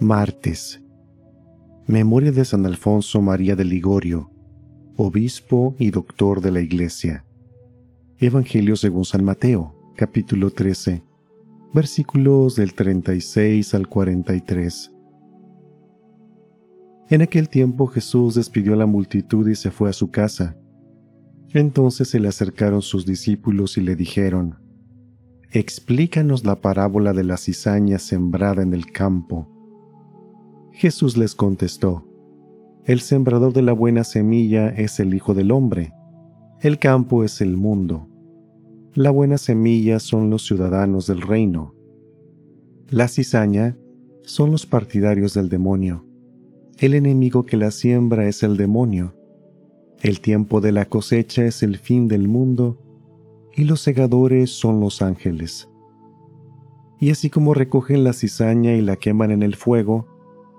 Martes. Memoria de San Alfonso María de Ligorio, obispo y doctor de la Iglesia. Evangelio según San Mateo, capítulo 13, versículos del 36 al 43. En aquel tiempo Jesús despidió a la multitud y se fue a su casa. Entonces se le acercaron sus discípulos y le dijeron, Explícanos la parábola de la cizaña sembrada en el campo. Jesús les contestó, El sembrador de la buena semilla es el Hijo del Hombre, el campo es el mundo, la buena semilla son los ciudadanos del reino, la cizaña son los partidarios del demonio, el enemigo que la siembra es el demonio, el tiempo de la cosecha es el fin del mundo, y los segadores son los ángeles. Y así como recogen la cizaña y la queman en el fuego,